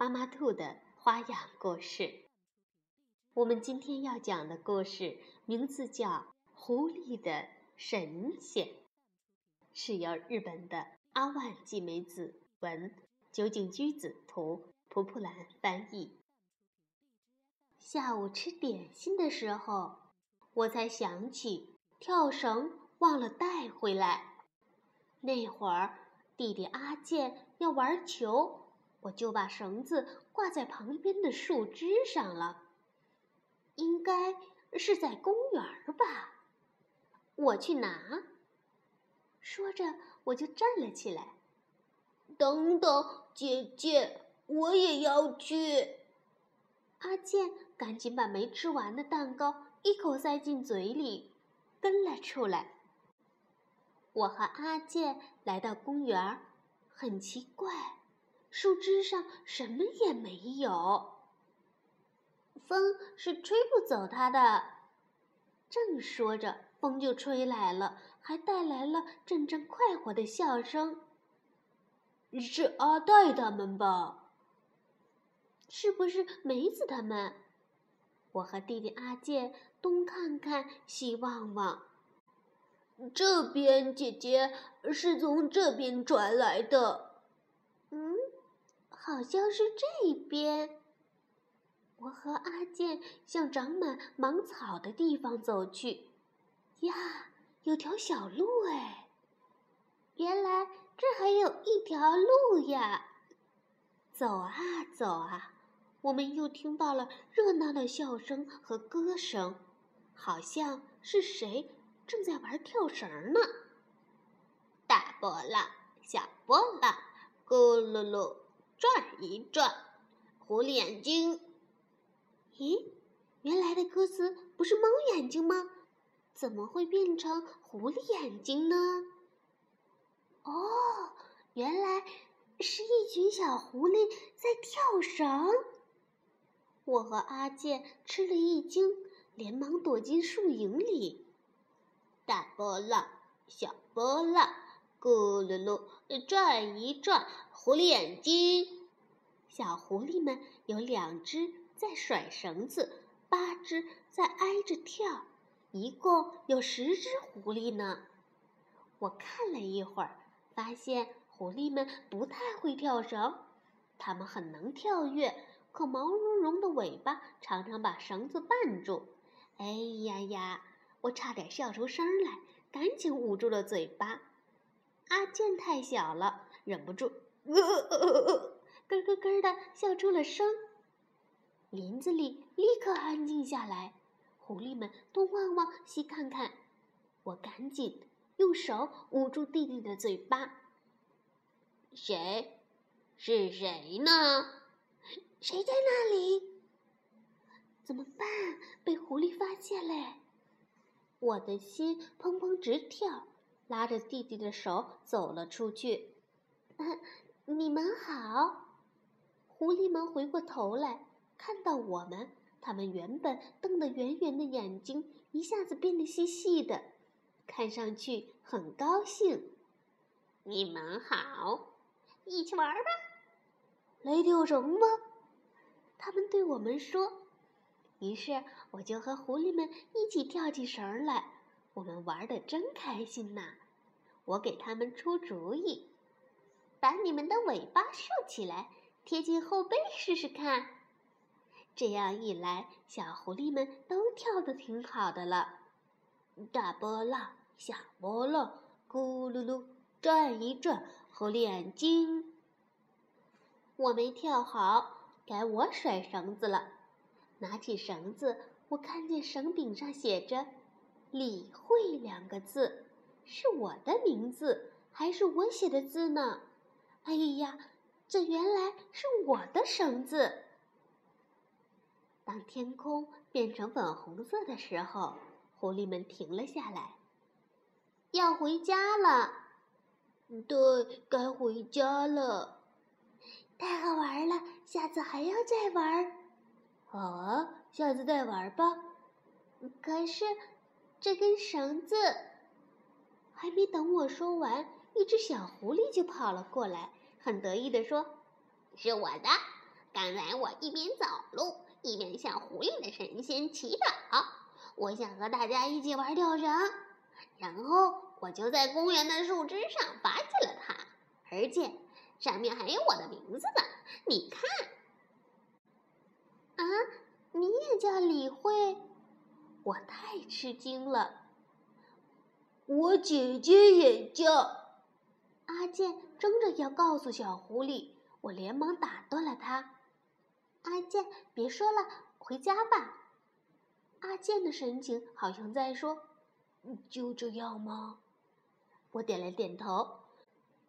妈妈兔的花样故事。我们今天要讲的故事名字叫《狐狸的神仙》，是由日本的阿万纪美子文、酒井居子图、蒲蒲兰翻译。下午吃点心的时候，我才想起跳绳忘了带回来。那会儿，弟弟阿健要玩球。我就把绳子挂在旁边的树枝上了，应该是在公园吧。我去拿。说着，我就站了起来。等等，姐姐，我也要去。阿健赶紧把没吃完的蛋糕一口塞进嘴里，跟了出来。我和阿健来到公园，很奇怪。树枝上什么也没有，风是吹不走它的。正说着，风就吹来了，还带来了阵阵快活的笑声。是阿黛他们吧？是不是梅子他们？我和弟弟阿健东看看，西望望。这边，姐姐是从这边传来的。嗯。好像是这边。我和阿健向长满芒草的地方走去。呀，有条小路哎！原来这还有一条路呀！走啊走啊，我们又听到了热闹的笑声和歌声，好像是谁正在玩跳绳呢？大波浪，小波浪，咕噜噜。转一转，狐狸眼睛。咦，原来的歌词不是猫眼睛吗？怎么会变成狐狸眼睛呢？哦，原来是一群小狐狸在跳绳。我和阿健吃了一惊，连忙躲进树影里。大波浪，小波浪。咕噜噜，转一转，狐狸眼睛。小狐狸们有两只在甩绳子，八只在挨着跳，一共有十只狐狸呢。我看了一会儿，发现狐狸们不太会跳绳，它们很能跳跃，可毛茸茸的尾巴常常把绳子绊住。哎呀呀！我差点笑出声来，赶紧捂住了嘴巴。阿健太小了，忍不住，咯咯咯咯的笑出了声。林子里立刻安静下来，狐狸们东望望西看看。我赶紧用手捂住弟弟的嘴巴。谁？是谁呢？谁在那里？怎么办？被狐狸发现了！我的心砰砰直跳。拉着弟弟的手走了出去。你们好，狐狸们回过头来，看到我们，他们原本瞪得圆圆的眼睛一下子变得细细的，看上去很高兴。你们好，一起玩吧，来跳绳吗？他们对我们说。于是我就和狐狸们一起跳起绳来。我们玩的真开心呐！我给他们出主意，把你们的尾巴竖起来，贴近后背试试看。这样一来，小狐狸们都跳得挺好的了。大波浪，小波浪，咕噜噜，转一转，狐狸眼睛。我没跳好，该我甩绳子了。拿起绳子，我看见绳柄上写着。理会两个字，是我的名字还是我写的字呢？哎呀，这原来是我的绳子。当天空变成粉红色的时候，狐狸们停了下来，要回家了。对，该回家了。太好玩了，下次还要再玩。好啊，下次再玩吧。可是这根绳子……还没等我说完，一只小狐狸就跑了过来，很得意地说：“是我的！刚才我一边走路，一边向狐狸的神仙祈祷，我想和大家一起玩吊绳，然后我就在公园的树枝上发起了它，而且上面还有我的名字呢。你看，啊，你也叫李慧？我太吃惊了。”我姐姐也叫阿健，争着要告诉小狐狸，我连忙打断了他：“阿健，别说了，回家吧。”阿健的神情好像在说：“就这样吗？”我点了点头，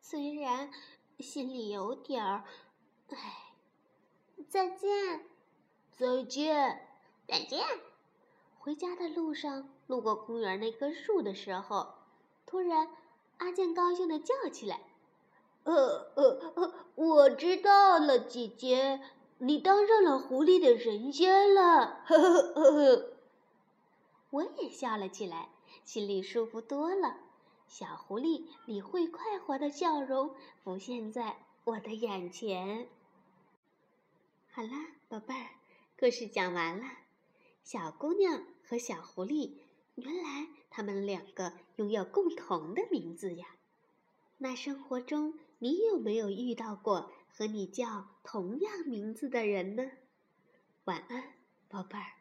虽然心里有点儿……唉，再见，再见，再见。回家的路上，路过公园那棵树的时候，突然，阿健高兴地叫起来：“呃呃呃，我知道了，姐姐，你当上了狐狸的神仙了！”呵呵呵呵。我也笑了起来，心里舒服多了。小狐狸李慧快活的笑容浮现在我的眼前。好啦，宝贝儿，故事讲完了。小姑娘和小狐狸，原来他们两个拥有共同的名字呀。那生活中，你有没有遇到过和你叫同样名字的人呢？晚安，宝贝儿。